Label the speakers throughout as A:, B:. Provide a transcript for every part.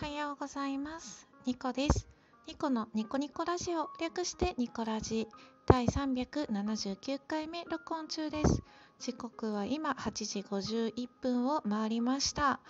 A: はようございます。ニコです。ニコのニコニコラジオ略してニコラジ。第379回目録音中です。時刻は今8時51分を回りました。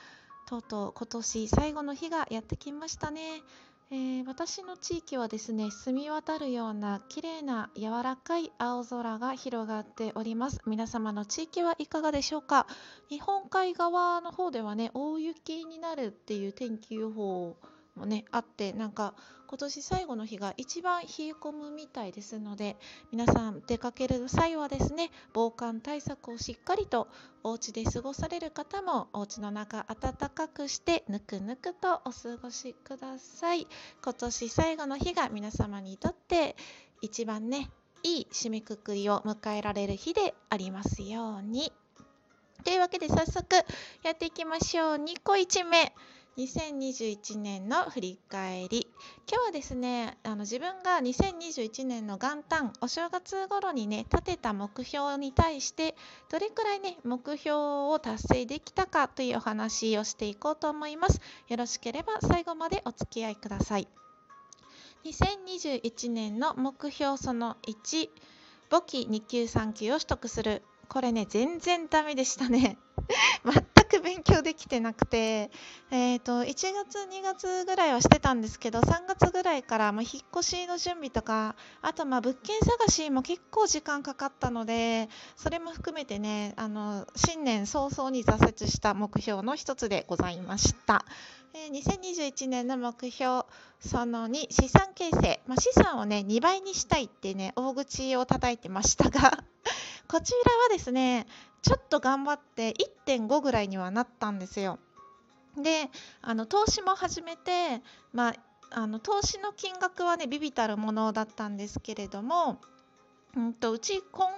A: とうとう今年最後の日がやってきましたね。えー、私の地域はですね澄み渡るような綺麗な柔らかい青空が広がっております。皆様の地域はいかがでしょうか？日本海側の方ではね大雪になるっていう天気予報もねあってなんか今年最後の日が一番冷え込むみたいですので皆さん出かける際はですね防寒対策をしっかりとお家で過ごされる方もお家の中暖かくしてぬくぬくとお過ごしください。今年最後の日が皆様にとって一番ねいい締めくくりを迎えられる日でありますように。というわけで早速やっていきましょう。2個1目。2021年の振り返り。今日はですねあの自分が2021年の元旦お正月頃にね立てた目標に対してどれくらいね目標を達成できたかというお話をしていこうと思います。よろしければ最後までお付き合いください。2021年の目標その1簿記2級3級を取得する。これね全然ダメでしたね。全く勉強できてなくて、えーと、1月2月ぐらいはしてたんですけど3月ぐらいからもう引っ越しの準備とかあとまあ物件探しも結構時間かかったのでそれも含めてねあの新年早々に挫折した目標の一つでございました。えー、2021年の目標その2資産形成、まあ、資産をね2倍にしたいってね大口を叩いてましたがこちらはですねちょっと頑張って1.5ぐらいにはなったんですよ。であの投資も始めて、まあ、あの投資の金額はねビビたるものだったんですけれども、うんと、うち今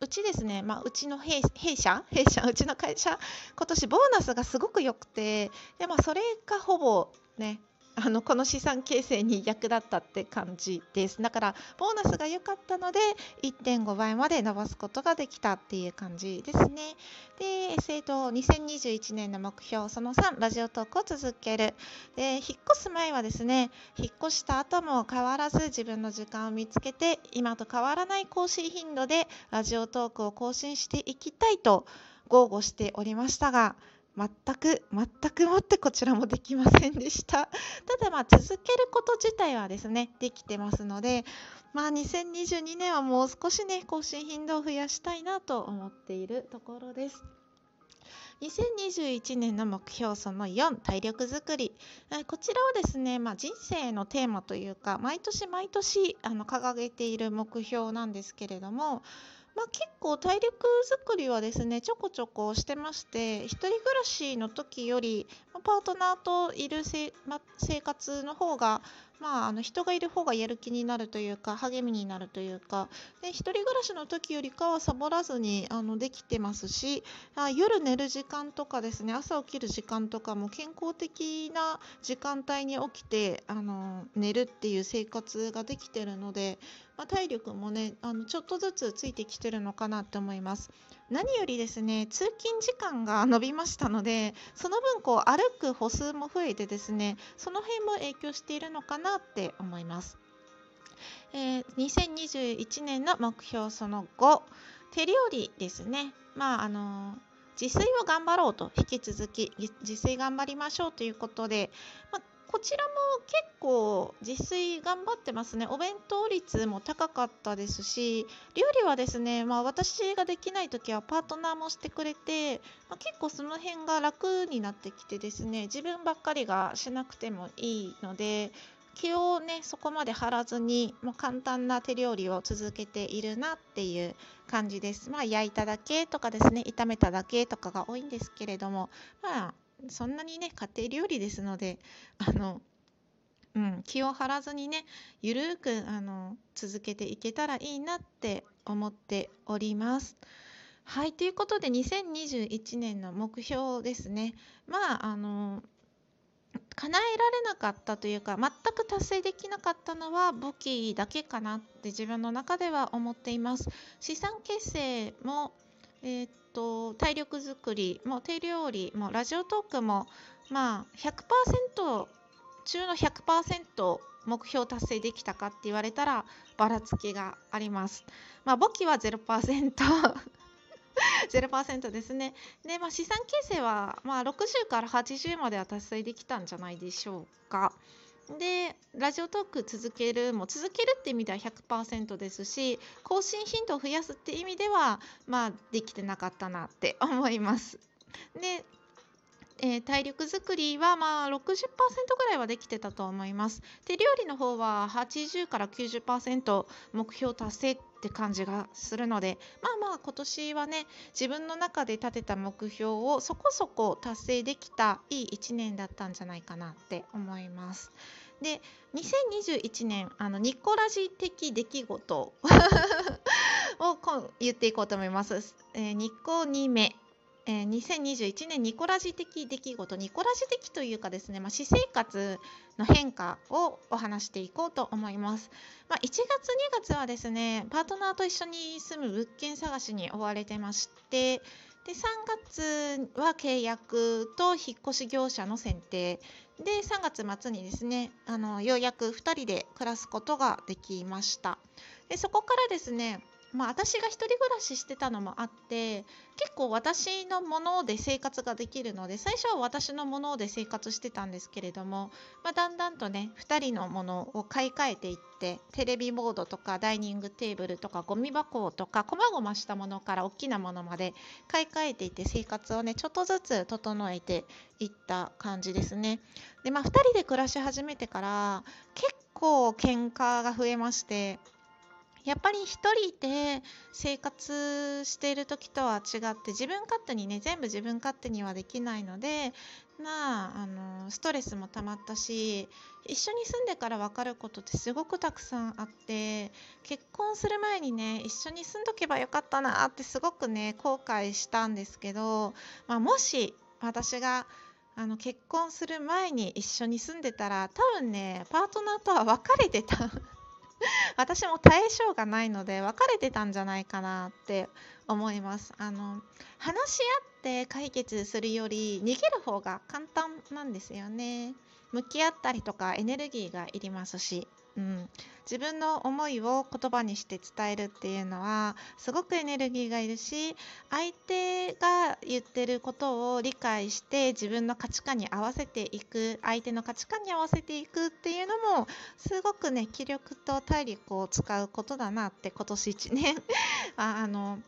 A: うちですね、まあ、うちの弊社弊社うちの会社今年ボーナスがすごく良くてで、まあ、それがほぼねあのこの資産形成に役立ったって感じです。だからボーナスが良かったので1.5倍まで伸ばすことができたっていう感じですね。で、えー、と2021年の目標その3ラジオトークを続ける。で引っ越す前はですね引っ越した後も変わらず自分の時間を見つけて今と変わらない更新頻度でラジオトークを更新していきたいと豪語しておりましたが全く全くもってこちらもできませんでした。ただまあ続けること自体はですねできてますのでまあ2022年はもう少しね更新頻度を増やしたいなと思っているところです。2021年の目標その4体力づくり。こちらはですね、まあ、人生のテーマというか毎年毎年あの掲げている目標なんですけれどもまあ、結構体力作りはですねちょこちょこしてまして1人暮らしの時より、パートナーといるせ、ま、生活の方がまあ、あの人がいる方がやる気になるというか励みになるというかで一人暮らしの時よりかはサボらずにあのできてますしあ夜寝る時間とかですね朝起きる時間とかも健康的な時間帯に起きてあの寝るっていう生活ができてるので、まあ、体力もねあのちょっとずつついてきてるのかなって思います。何よりですね通勤時間が延びましたのでその分こう歩く歩数も増えてですねその辺も影響しているのかなって思います。えー、2021年の目標その5手料理ですね。まああの自炊を頑張ろうと引き続き自炊頑張りましょうということで、まあこちらも結構自炊頑張ってますね。お弁当率も高かったですし、料理はですね、まあ、私ができない時はパートナーもしてくれて、まあ、結構その辺が楽になってきてですね、自分ばっかりがしなくてもいいので、気をねそこまで張らずにもう簡単な手料理を続けているなっていう感じです。まあ焼いただけとかですね炒めただけとかが多いんですけれどもまあそんなにね家庭料理ですのであの、うん、気を張らずにねゆるくあの続けていけたらいいなって思っております。はいということで2021年の目標ですねまああの叶えられなかったというか全く達成できなかったのは簿記だけかなって自分の中では思っています資産形成もえー、っと体力づくりも手料理もラジオトークもまあ100%中の100%目標達成できたかって言われたらばらつきがあります。まあ、簿記は0% 0% ですね。で、まあ、資産形成は、まあ、60から80までは達成できたんじゃないでしょうか。でラジオトーク続けるも続けるって意味では100%ですし更新頻度を増やすって意味ではまあできてなかったなって思います。でえー、体力づくりはまあ60%ぐらいはできてたと思います。で料理の方は80から90%目標達成って感じがするのでまあまあ今年はね自分の中で立てた目標をそこそこ達成できたいい1年だったんじゃないかなって思います。で2021年あのニコラジ的出来事を 言っていこうと思います。えー、ニコ2目えー、2021年ニコラジ的出来事ニコラジ的というかですね、まあ、私生活の変化をお話していこうと思います、まあ、1月2月はですねパートナーと一緒に住む物件探しに追われてましてで3月は契約と引っ越し業者の選定。で3月末にですねあのようやく2人で暮らすことができました。でそこからですねまあ、私が1人暮らししてたのもあって結構私のもので生活ができるので最初は私のもので生活してたんですけれども、まあ、だんだんとね2人のものを買い替えていってテレビボードとかダイニングテーブルとかゴミ箱とかこまごましたものから大きなものまで買い替えていって生活をねちょっとずつ整えていった感じですね。でまあ2人で暮らし始めてから結構喧嘩が増えましてやっぱり一人で生活している時とは違って自分勝手にね全部自分勝手にはできないのでまああのストレスも溜まったし一緒に住んでから分かることってすごくたくさんあって結婚する前にね一緒に住んどけばよかったなってすごくね後悔したんですけど、まあ、もし私があの結婚する前に一緒に住んでたら多分ねパートナーとは別れてた。私も対象がないので別れてたんじゃないかなって思います。あの話し合って解決するより逃げる方が簡単なんですよね。向き合ったりとかエネルギーがいりますし。うん、自分の思いを言葉にして伝えるっていうのはすごくエネルギーがいるし相手が言ってることを理解して自分の価値観に合わせていく相手の価値観に合わせていくっていうのもすごくね気力と体力を使うことだなって今年1年。ああの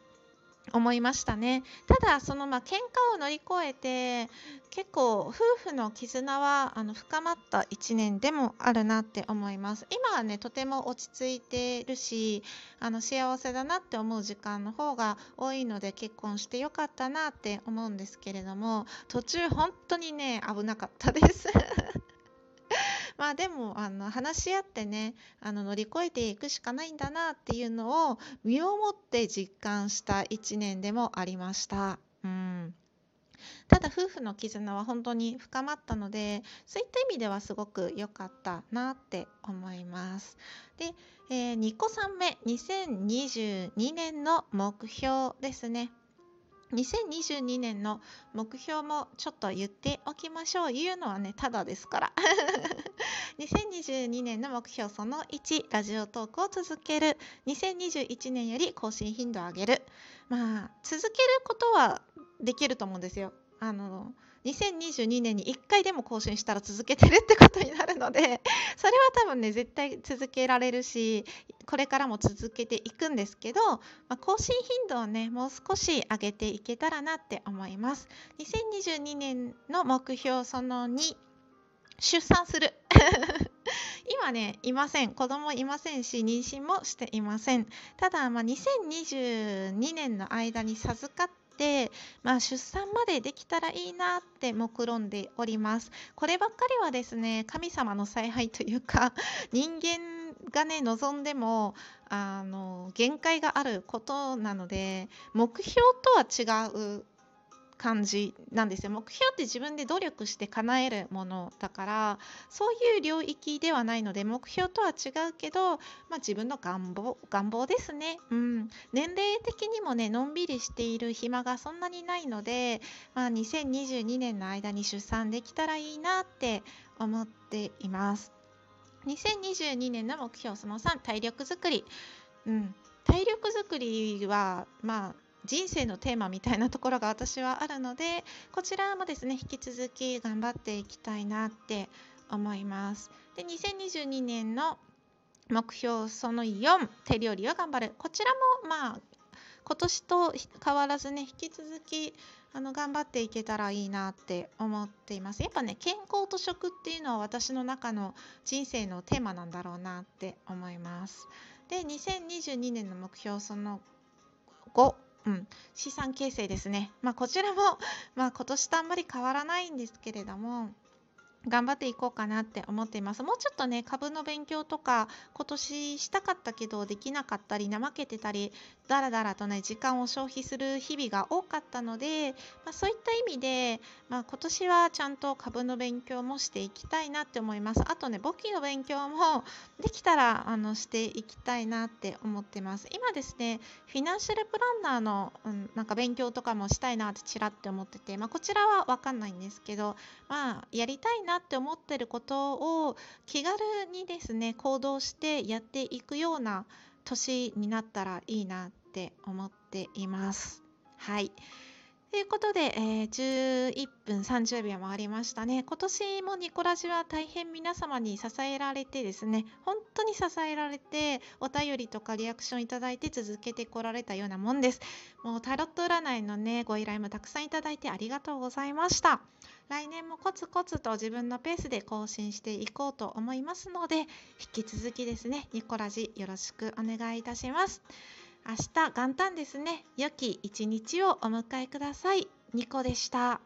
A: 思いましたね。ただそのまあ喧嘩を乗り越えて結構夫婦の絆はあの深まった1年でもあるなって思います。今はねとても落ち着いてるしあの幸せだなって思う時間の方が多いので結婚してよかったなって思うんですけれども途中本当にね危なかったです。まあでもあの話し合ってねあの乗り越えていくしかないんだなっていうのを身をもって実感した1年でもありました。うんただ夫婦の絆は本当に深まったのでそういった意味ではすごく良かったなって思います。で、えー、2個3目2022年の目標ですね。2022年の目標もちょっと言っておきましょう。言うのはねただですから。2022年の目標その1ラジオトークを続ける。2021年より更新頻度を上げる。まあ続けることはできると思うんですよ。あの2022年に1回でも更新したら続けてるってことになるので それは多分ね絶対続けられるしこれからも続けていくんですけど、まあ、更新頻度をねもう少し上げていけたらなって思います。2022年の目標その2出産する。今ねいません。子供いませんし妊娠もしていません。ただ、まあ、2022年の間に授かって、まあ、出産までできたらいいなって目論んでおります。こればっかりはですね神様の采配というか 人間がね望んでもあの限界があることなので目標とは違う感じなんですよ。目標って自分で努力して叶えるものだからそういう領域ではないので目標とは違うけど、まあ、自分の願望願望ですね、うん、年齢的にもねのんびりしている暇がそんなにないので、まあ、2022年の間に出産できたらいいなって思っています。2022年の目標その3体力づくり、うん、体力づくりはまあ人生のテーマみたいなところが私はあるのでこちらもですね引き続き頑張っていきたいなって思います。で2022年の目標その4手料理を頑張る。こちらもまあ今年と変わらずね引き続きあの頑張っていけたらいいなって思っています。やっぱね健康と食っていうのは私の中の人生のテーマなんだろうなって思います。で2022年の目標その5うん、資産形成ですね。まあ、こちらも、まあ、今年とあんまり変わらないんですけれども、頑張っていこうかなって思っています。もうちょっとね、株の勉強とか、今年したかったけどできなかったり、怠けてたり、だらだらとね、時間を消費する日々が多かったので、まあ、そういった意味で、まあ、今年はちゃんと株の勉強もしていきたいなって思います。あとね、簿記の勉強もできたらあのしていきたいなって思ってます。今ですね、フィナンシャルプランナーの、うん、なんか勉強とかもしたいなってちらって思ってて、まあ、こちらはわかんないんですけど、まあ、やりたいななって思ってることを気軽にですね行動してやっていくような年になったらいいなって思っています。はいということで、えー、11分30秒もありましたね。今年もニコラジは大変皆様に支えられてですね、本当に支えられて、お便りとかリアクションいただいて続けてこられたようなもんです。もうタロット占いのね、ご依頼もたくさんいただいてありがとうございました。来年もコツコツと自分のペースで更新していこうと思いますので、引き続きですね、ニコラジよろしくお願いいたします。明日元旦ですね。良き一日をお迎えください。ニコでした。